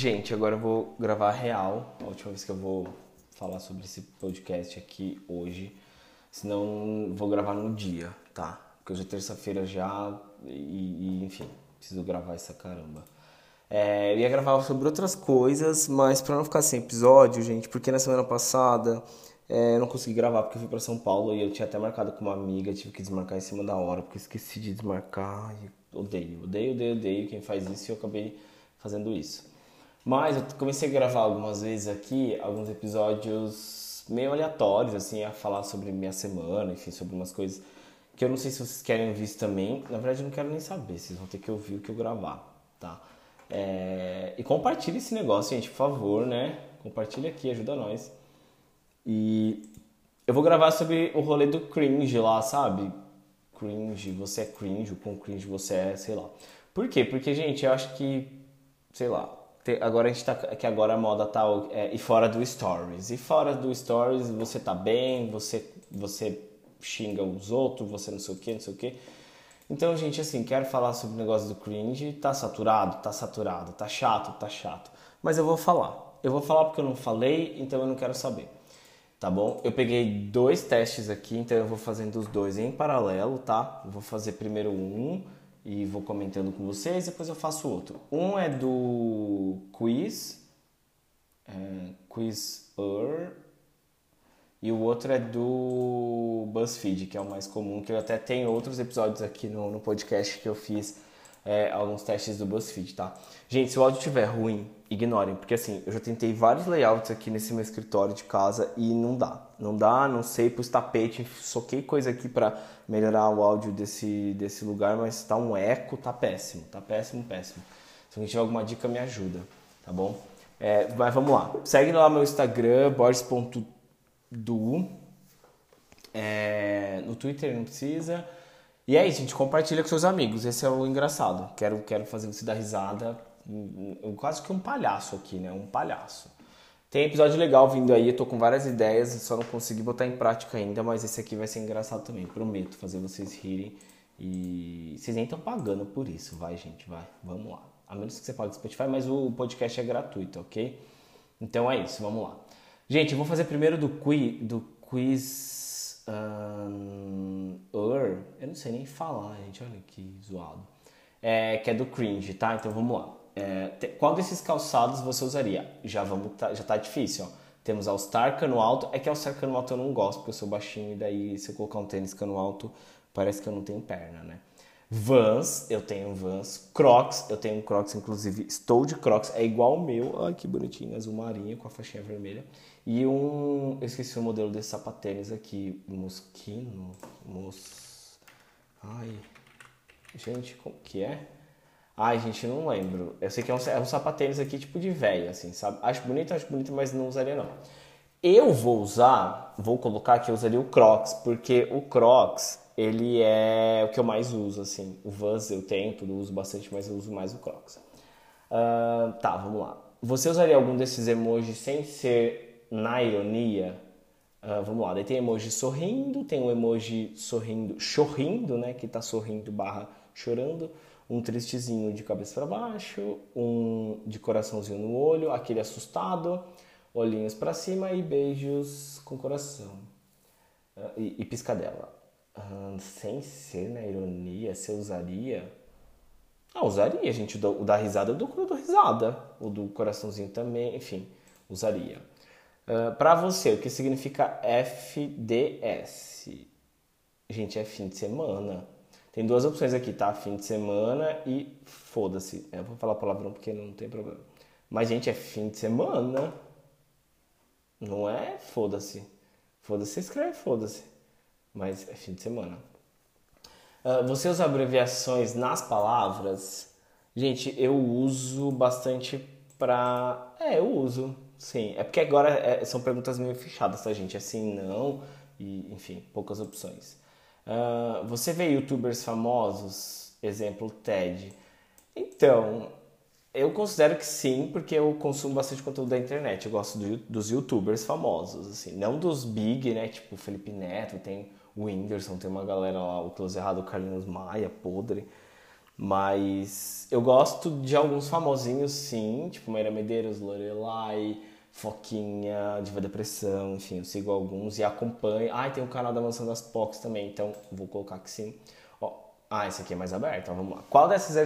Gente, agora eu vou gravar real. A última vez que eu vou falar sobre esse podcast aqui hoje. Senão vou gravar no dia, tá? Porque hoje é terça-feira já e, e, enfim, preciso gravar essa caramba. É, eu ia gravar sobre outras coisas, mas pra não ficar sem episódio, gente, porque na semana passada é, eu não consegui gravar porque eu fui pra São Paulo e eu tinha até marcado com uma amiga, tive que desmarcar em cima da hora, porque esqueci de desmarcar. E odeio, odeio, odeio, odeio quem faz isso e eu acabei fazendo isso. Mas eu comecei a gravar algumas vezes aqui, alguns episódios meio aleatórios, assim, a falar sobre minha semana, enfim, sobre umas coisas que eu não sei se vocês querem ouvir isso também. Na verdade, eu não quero nem saber, vocês vão ter que ouvir o que eu gravar, tá? É... E compartilhe esse negócio, gente, por favor, né? Compartilha aqui, ajuda nós. E eu vou gravar sobre o rolê do cringe lá, sabe? Cringe, você é cringe, com cringe você é, sei lá. Por quê? Porque, gente, eu acho que, sei lá, agora a gente tá que agora a moda tá é, e fora do stories. E fora do stories você tá bem você você xinga os outros você não sei o que não sei o que então gente assim quero falar sobre o negócio do cringe. Tá saturado? Tá saturado. Tá chato? Tá chato. Mas eu vou falar. Eu vou falar porque eu não falei então eu não quero saber. Tá bom? Eu peguei dois testes aqui então eu vou fazendo os dois em paralelo tá? Eu vou fazer primeiro um e vou comentando com vocês, depois eu faço outro. Um é do Quiz, é, Quizzer, e o outro é do BuzzFeed, que é o mais comum, que eu até tenho outros episódios aqui no, no podcast que eu fiz é, alguns testes do BuzzFeed, tá? Gente, se o áudio estiver ruim, ignorem, porque assim, eu já tentei vários layouts aqui nesse meu escritório de casa e não dá. Não dá, não sei, pus tapete, soquei coisa aqui para melhorar o áudio desse, desse lugar, mas tá um eco, tá péssimo, tá péssimo, péssimo. Se alguém tiver alguma dica, me ajuda, tá bom? É, mas vamos lá. Segue lá meu Instagram, borges.du. É, no Twitter não precisa. E é isso, gente, compartilha com seus amigos. Esse é o engraçado. Quero, quero fazer você dar risada. Quase que um palhaço aqui, né? Um palhaço. Tem episódio legal vindo aí, eu tô com várias ideias, só não consegui botar em prática ainda, mas esse aqui vai ser engraçado também. Prometo fazer vocês rirem. E vocês nem estão pagando por isso, vai, gente, vai. Vamos lá. A menos que você pague Spotify, mas o podcast é gratuito, ok? Então é isso, vamos lá. Gente, eu vou fazer primeiro do quiz, do quiz Ur, eu não sei nem falar, gente, olha que zoado. É, que é do cringe, tá? Então vamos lá. É, te, qual desses calçados você usaria? Já vamos, tá, já tá difícil, ó. Temos All Star cano alto. É que All Star cano alto eu não gosto, porque eu sou baixinho e daí se eu colocar um tênis cano alto, parece que eu não tenho perna, né? Vans, eu tenho Vans. Crocs, eu tenho Crocs, inclusive estou de Crocs, é igual o meu. Ai, que bonitinho, azul marinho com a faixinha vermelha. E um, eu esqueci o modelo desse sapatênis aqui, Moschino, Mos... Ai, gente, como que é? Ai, gente, não lembro. Eu sei que é um, é um sapatênis aqui tipo de velho, assim, sabe? Acho bonito, acho bonito, mas não usaria não. Eu vou usar, vou colocar que eu usaria o Crocs, porque o Crocs ele é o que eu mais uso, assim. O Vans eu tenho, tudo uso bastante, mas eu uso mais o Crocs. Uh, tá, vamos lá. Você usaria algum desses emojis sem ser na ironia? Uh, vamos lá, daí tem emoji sorrindo, tem um emoji sorrindo, chorrindo, né, que tá sorrindo barra chorando, um tristezinho de cabeça para baixo, um de coraçãozinho no olho, aquele assustado, olhinhos para cima e beijos com coração uh, e, e piscadela sem ser na ironia, você usaria? Ah, usaria, gente. O da risada eu dou, eu dou risada. O do coraçãozinho também, enfim, usaria. Uh, para você, o que significa FDS? Gente, é fim de semana. Tem duas opções aqui, tá? Fim de semana e foda-se. Eu vou falar palavrão porque não tem problema. Mas, gente, é fim de semana. Não é foda-se. Foda-se, escreve foda-se mas é fim de semana. Uh, você usa abreviações nas palavras? Gente, eu uso bastante pra. É, eu uso, sim. É porque agora é, são perguntas meio fechadas, tá, gente? Assim, não, e enfim, poucas opções. Uh, você vê youtubers famosos? Exemplo, TED. Então, eu considero que sim, porque eu consumo bastante conteúdo da internet. Eu gosto do, dos youtubers famosos, assim. Não dos big, né? Tipo Felipe Neto, tem o Whindersson, tem uma galera lá, o Close Errado, o Carlinhos Maia, podre. Mas eu gosto de alguns famosinhos, sim, tipo Maíra Medeiros, Lorelai, Foquinha, Diva Depressão, enfim, eu sigo alguns e acompanho. Ah, tem o canal da Mansão das Pocs também, então vou colocar que sim. Ó, ah, esse aqui é mais aberto, vamos lá. Qual dessas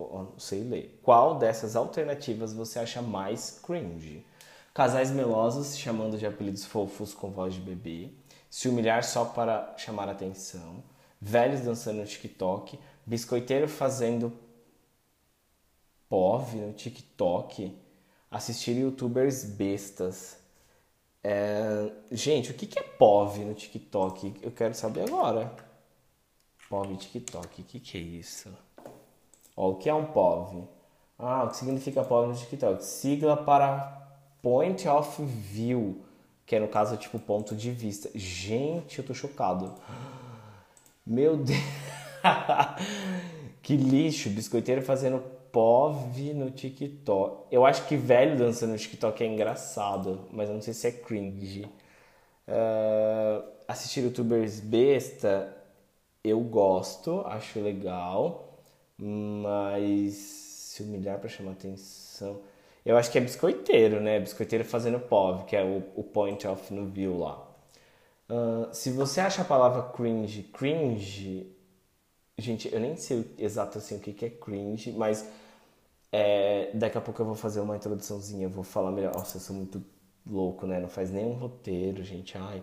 não sei ler. Qual dessas alternativas você acha mais cringe? Casais melosos chamando de apelidos fofos com voz de bebê, se humilhar só para chamar atenção, velhos dançando no TikTok, biscoiteiro fazendo POV no TikTok, assistir youtubers bestas. É... Gente, o que é POV no TikTok? Eu quero saber agora. POV TikTok, o que, que é isso? Ó, o que é um POV? Ah, o que significa POV no TikTok? Sigla para Point of View, que é no caso tipo ponto de vista. Gente, eu tô chocado. Meu Deus. que lixo, biscoiteiro fazendo POV no TikTok. Eu acho que velho dançando no TikTok é engraçado, mas eu não sei se é cringe. Uh, assistir youtubers besta, eu gosto, acho legal, mas se humilhar para chamar atenção. Eu acho que é biscoiteiro, né? Biscoiteiro fazendo POV, que é o, o point off no view lá. Uh, se você acha a palavra cringe cringe, gente, eu nem sei exato assim o que, que é cringe, mas é, daqui a pouco eu vou fazer uma introduçãozinha, eu vou falar melhor. Nossa, eu sou muito louco, né? Não faz nenhum roteiro, gente. Ai.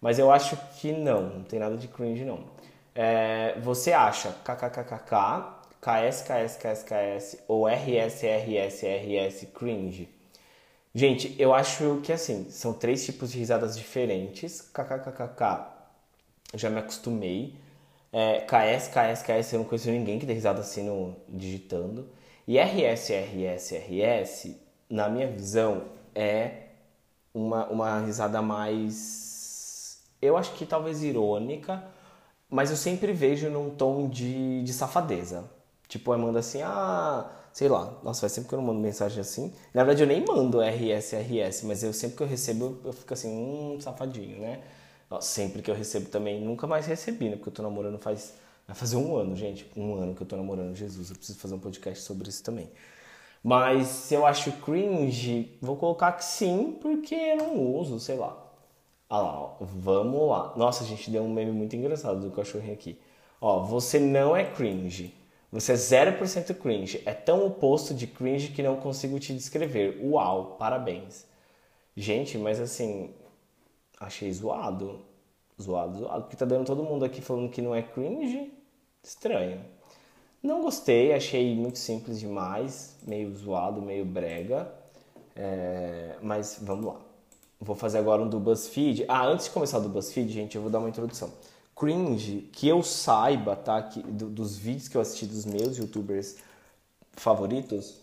Mas eu acho que não, não tem nada de cringe, não. É, você acha kkkk, ks, ks, ks, ks ou rs, rs, rs cringe? Gente, eu acho que assim, são três tipos de risadas diferentes. KKKKK, já me acostumei. É, KS, KS, KS, eu não conheço ninguém que dê risada assim no, digitando. E RS, RS, RS, na minha visão, é uma, uma risada mais. Eu acho que talvez irônica, mas eu sempre vejo num tom de, de safadeza. Tipo, eu mando assim, ah sei lá, nossa, faz sempre que eu não mando mensagem assim. Na verdade, eu nem mando RS, RS, mas eu sempre que eu recebo, eu fico assim, hum, safadinho, né? Nossa, sempre que eu recebo também, nunca mais recebi, né? Porque eu tô namorando faz. Vai fazer um ano, gente. Um ano que eu tô namorando Jesus. Eu preciso fazer um podcast sobre isso também. Mas se eu acho cringe, vou colocar que sim, porque eu não uso, sei lá. Ah lá, ó, vamos lá. Nossa, a gente deu um meme muito engraçado do cachorrinho aqui. Ó, você não é cringe. Você é 0% cringe. É tão oposto de cringe que não consigo te descrever. Uau, parabéns. Gente, mas assim, achei zoado. Zoado, zoado. Porque tá dando todo mundo aqui falando que não é cringe. Estranho. Não gostei, achei muito simples demais. Meio zoado, meio brega. É... Mas vamos lá. Vou fazer agora um do BuzzFeed. Ah, antes de começar do BuzzFeed, gente, eu vou dar uma introdução cringe que eu saiba, tá? Que, do, dos vídeos que eu assisti dos meus youtubers favoritos.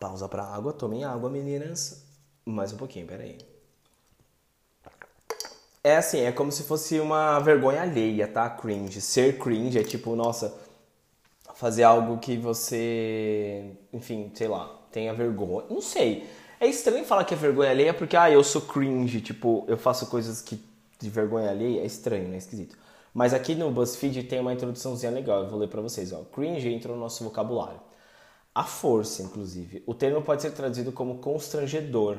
Pausa pra água, tomem água, meninas. Mais um pouquinho, peraí. É assim, é como se fosse uma vergonha alheia, tá? Cringe. Ser cringe é tipo, nossa, fazer algo que você, enfim, sei lá, tenha vergonha. Não sei. É estranho falar que é vergonha alheia porque, ah, eu sou cringe, tipo, eu faço coisas que de vergonha alheia é estranho, né? Esquisito. Mas aqui no BuzzFeed tem uma introduçãozinha legal, eu vou ler para vocês. Ó. Cringe entra no nosso vocabulário. A força, inclusive. O termo pode ser traduzido como constrangedor,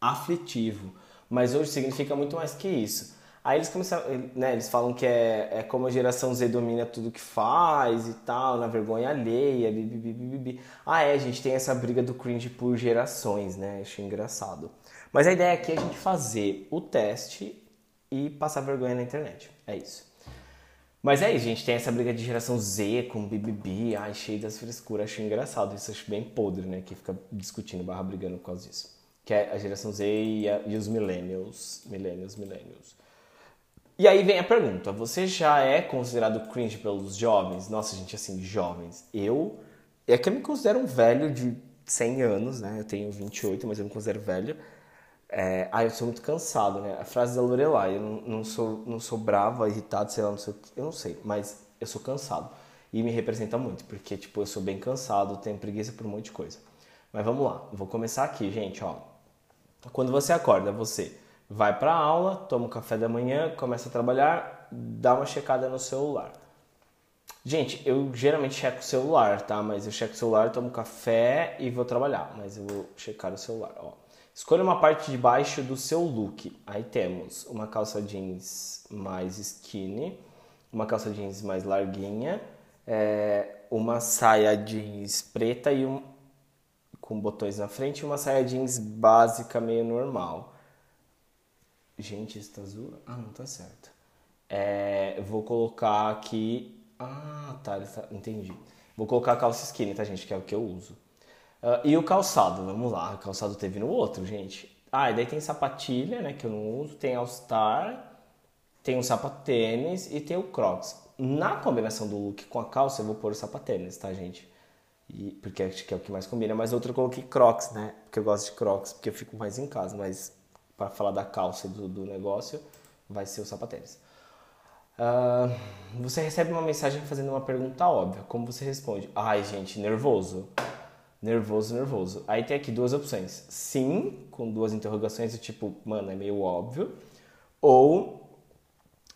aflitivo, mas hoje significa muito mais que isso. Aí eles começam, né, eles falam que é, é como a geração Z domina tudo que faz e tal, na vergonha alheia, bibi, bibi, bibi. Ah, é, a gente tem essa briga do cringe por gerações, né? Achei engraçado. Mas a ideia aqui é a gente fazer o teste e passar vergonha na internet. É isso. Mas é isso, gente. Tem essa briga de geração Z com BBB, ai, cheio das frescuras. Acho engraçado isso, acho bem podre, né? Que fica discutindo, barra brigando por causa disso. Que é a geração Z e, a, e os millennials. Millennials, millennials. E aí vem a pergunta: você já é considerado cringe pelos jovens? Nossa, gente, assim, jovens. Eu. É que eu me considero um velho de 100 anos, né? Eu tenho 28, mas eu me considero velho. É, ah, eu sou muito cansado, né? A frase da Lorelai, eu não, não, sou, não sou brava, irritado, sei lá, não sei eu não sei, mas eu sou cansado. E me representa muito, porque, tipo, eu sou bem cansado, tenho preguiça por um monte de coisa. Mas vamos lá, vou começar aqui, gente, ó. Quando você acorda, você vai pra aula, toma o café da manhã, começa a trabalhar, dá uma checada no celular. Gente, eu geralmente checo o celular, tá? Mas eu checo o celular, tomo café e vou trabalhar. Mas eu vou checar o celular, ó. Escolha uma parte de baixo do seu look. Aí temos uma calça jeans mais skinny, uma calça jeans mais larguinha, é, uma saia jeans preta e um, com botões na frente e uma saia jeans básica meio normal. Gente, isso tá zoando? Ah, não tá certo. É, vou colocar aqui. Ah, tá, tá, entendi. Vou colocar a calça skinny, tá, gente? Que é o que eu uso. Uh, e o calçado, vamos lá. O calçado teve no outro, gente. Ah, e daí tem sapatilha, né? Que eu não uso. Tem All Star. Tem o sapatênis e tem o Crocs. Na combinação do look com a calça, eu vou pôr o sapatênis, tá, gente? E, porque acho que é o que mais combina. Mas outro eu coloquei Crocs, né? Porque eu gosto de Crocs, porque eu fico mais em casa. Mas para falar da calça do, do negócio, vai ser o sapatênis. Uh, você recebe uma mensagem fazendo uma pergunta óbvia. Como você responde? Ai, gente, nervoso. Nervoso, nervoso. Aí tem aqui duas opções. Sim, com duas interrogações, tipo, mano, é meio óbvio. Ou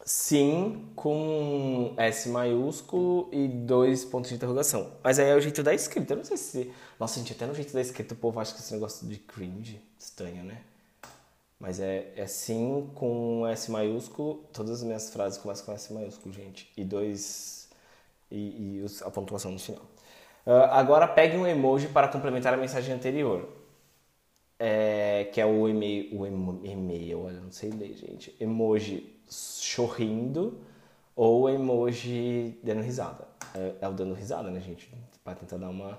sim, com S maiúsculo e dois pontos de interrogação. Mas aí é o jeito da escrita. Eu não sei se. Nossa, gente, até no jeito da escrita o povo acha que esse negócio de cringe. Estranho, né? Mas é, é sim com S maiúsculo. Todas as minhas frases começam com S maiúsculo, gente. E dois. E, e a pontuação no final. Uh, agora pegue um emoji para complementar a mensagem anterior. É, que é o e-mail. O e-mail, olha, não sei ler, gente. Emoji sorrindo ou emoji dando risada. É, é o dando risada, né, gente? Para tentar dar uma,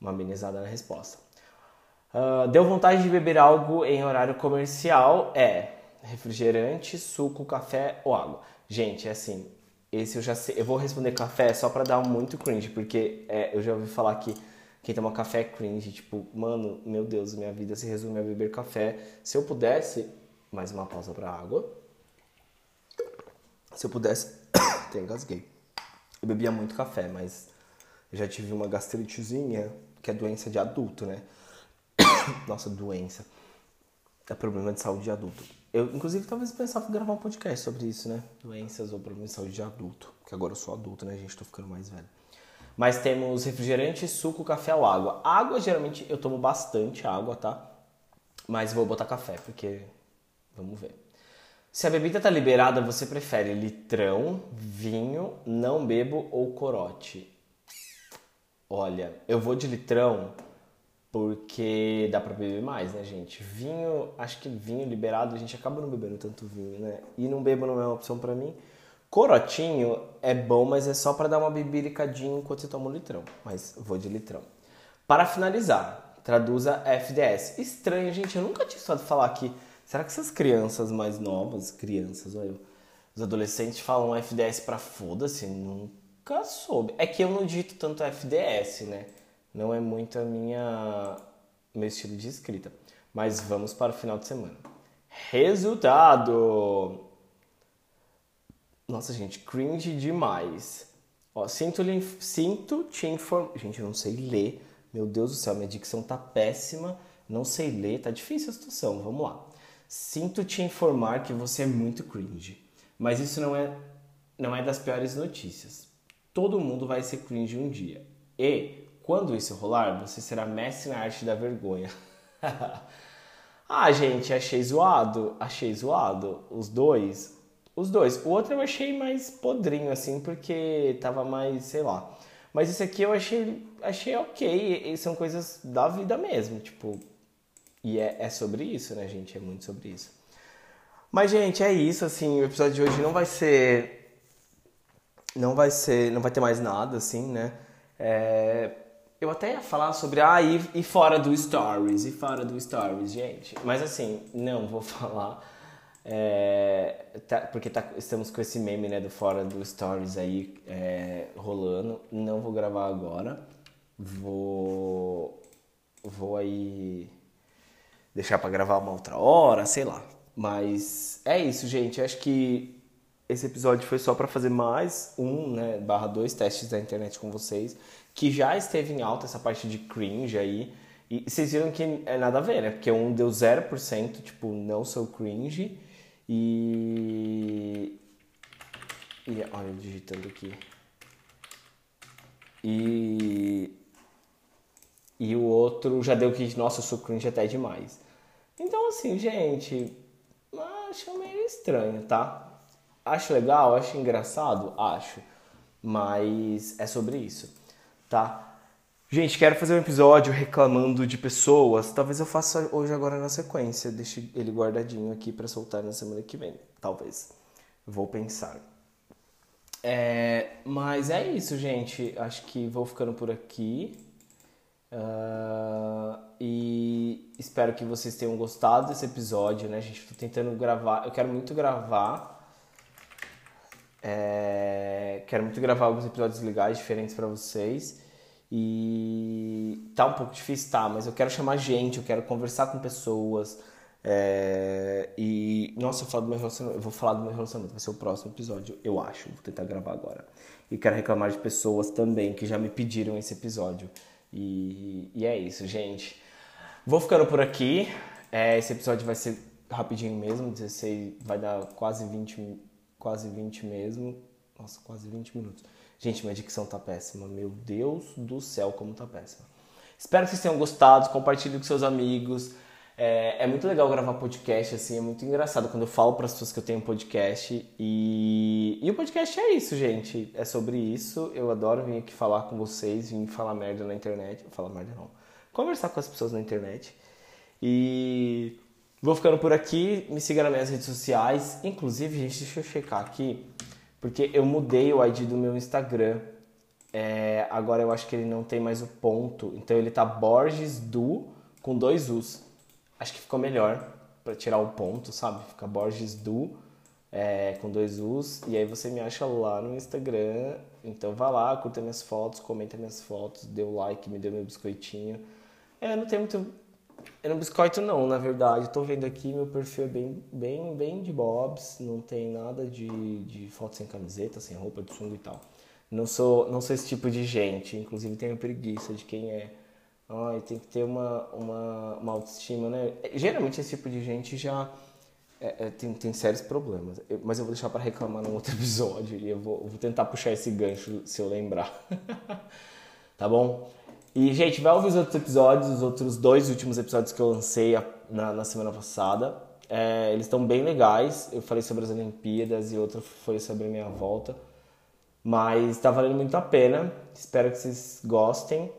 uma amenizada na resposta. Uh, deu vontade de beber algo em horário comercial? É refrigerante, suco, café ou água. Gente, é assim, esse eu já sei. Eu vou responder café só pra dar muito cringe, porque é, eu já ouvi falar que quem toma café é cringe. Tipo, mano, meu Deus, minha vida se resume a beber café. Se eu pudesse. Mais uma pausa pra água. Se eu pudesse. Até engasguei. Eu bebia muito café, mas já tive uma gastritezinha, que é doença de adulto, né? Nossa, doença. É problema de saúde de adulto. Eu, inclusive, talvez pensava em gravar um podcast sobre isso, né? Doenças ou problemas de saúde de adulto. Porque agora eu sou adulto, né, gente? Tô ficando mais velho. Mas temos refrigerante, suco, café ou água. Água, geralmente, eu tomo bastante água, tá? Mas vou botar café, porque... Vamos ver. Se a bebida tá liberada, você prefere litrão, vinho, não bebo ou corote? Olha, eu vou de litrão porque dá para beber mais, né, gente? Vinho, acho que vinho liberado, a gente acaba não bebendo tanto vinho, né? E não bebo não é uma opção para mim. Corotinho é bom, mas é só para dar uma bebiricadinha enquanto você toma um litrão. Mas vou de litrão. Para finalizar, traduza FDS. Estranho, gente, eu nunca tinha estado falar aqui. Será que essas crianças mais novas, crianças, olha os adolescentes falam FDS para foda-se? Nunca soube. É que eu não dito tanto FDS, né? não é muito a minha meu estilo de escrita. Mas vamos para o final de semana. Resultado! Nossa, gente, cringe demais. Ó, sinto, sinto te informar. Gente, eu não sei ler. Meu Deus do céu, minha dicção tá péssima. Não sei ler, tá difícil a situação. Vamos lá. Sinto te informar que você é muito cringe. Mas isso não é, não é das piores notícias. Todo mundo vai ser cringe um dia. E quando isso rolar, você será mestre na arte da vergonha. ah, gente, achei zoado. Achei zoado. Os dois. Os dois. O outro eu achei mais podrinho, assim, porque tava mais, sei lá. Mas esse aqui eu achei, achei ok. E são coisas da vida mesmo, tipo. E é, é sobre isso, né, gente? É muito sobre isso. Mas, gente, é isso, assim. O episódio de hoje não vai ser. Não vai ser. Não vai ter mais nada, assim, né? É, eu até ia falar sobre, ah, e, e fora do Stories, e fora do Stories, gente. Mas assim, não vou falar. É, tá, porque tá, estamos com esse meme né, do fora do Stories aí é, rolando. Não vou gravar agora. Vou. Vou aí. Deixar para gravar uma outra hora, sei lá. Mas é isso, gente. Acho que esse episódio foi só para fazer mais um, né, barra dois testes da internet com vocês que já esteve em alta essa parte de cringe aí. E vocês viram que é nada a ver, né? Porque um deu 0%, tipo, não sou cringe. E. E olha, digitando aqui. E. E o outro já deu que, nossa, eu sou cringe até demais. Então, assim, gente, acho meio estranho, tá? Acho legal, acho engraçado, acho. Mas é sobre isso, tá? Gente, quero fazer um episódio reclamando de pessoas. Talvez eu faça hoje agora na sequência. Deixe ele guardadinho aqui para soltar na semana que vem. Talvez. Vou pensar. É, mas é isso, gente. Acho que vou ficando por aqui. Uh, e espero que vocês tenham gostado desse episódio, né, gente? Tô tentando gravar. Eu quero muito gravar. É, quero muito gravar alguns episódios legais, diferentes para vocês. E tá um pouco difícil, tá? Mas eu quero chamar gente, eu quero conversar com pessoas. É, e, nossa, eu, falo do meu relacionamento, eu vou falar do meu relacionamento, vai ser o próximo episódio, eu acho. Vou tentar gravar agora. E quero reclamar de pessoas também que já me pediram esse episódio. E, e é isso, gente. Vou ficando por aqui. É, esse episódio vai ser rapidinho mesmo, 16, vai dar quase 20, quase 20 mesmo. Nossa, quase 20 minutos. Gente, minha dicção tá péssima. Meu Deus do céu, como tá péssima. Espero que vocês tenham gostado. Compartilhe com seus amigos. É, é, muito legal gravar podcast, assim, é muito engraçado quando eu falo para as pessoas que eu tenho podcast. E, e o podcast é isso, gente. É sobre isso. Eu adoro vir aqui falar com vocês, vir falar merda na internet. Falar merda não. Conversar com as pessoas na internet. E vou ficando por aqui. Me siga nas minhas redes sociais. Inclusive, gente, deixa eu checar aqui. Porque eu mudei o ID do meu Instagram. É, agora eu acho que ele não tem mais o ponto. Então ele tá Borges do com dois U's. Acho que ficou melhor para tirar o ponto, sabe? Fica Borges do é, com dois U's. E aí você me acha lá no Instagram. Então vá lá, curta minhas fotos, comenta minhas fotos, dê o like, me dê meu biscoitinho. É, não tem muito. Eu não biscoito não, na verdade. Tô vendo aqui, meu perfil é bem, bem, bem de bobs. Não tem nada de, de foto sem camiseta, sem roupa de sunga e tal. Não sou, não sou esse tipo de gente. Inclusive tenho preguiça de quem é. Ai, tem que ter uma, uma, uma autoestima, né? Geralmente esse tipo de gente já é, é, tem, tem sérios problemas. Eu, mas eu vou deixar para reclamar num outro episódio e eu vou, eu vou tentar puxar esse gancho se eu lembrar. tá bom? E, gente, vai ouvir os outros episódios, os outros dois últimos episódios que eu lancei na, na semana passada. É, eles estão bem legais. Eu falei sobre as Olimpíadas e outro foi sobre a minha volta. Mas está valendo muito a pena. Espero que vocês gostem.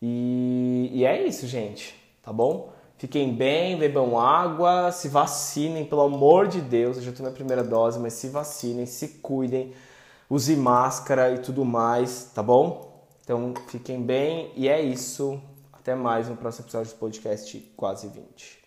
E, e é isso, gente. Tá bom? Fiquem bem, bebam água, se vacinem, pelo amor de Deus. Eu já tomei a primeira dose, mas se vacinem, se cuidem, use máscara e tudo mais, tá bom? Então fiquem bem e é isso. Até mais no próximo episódio do podcast Quase 20.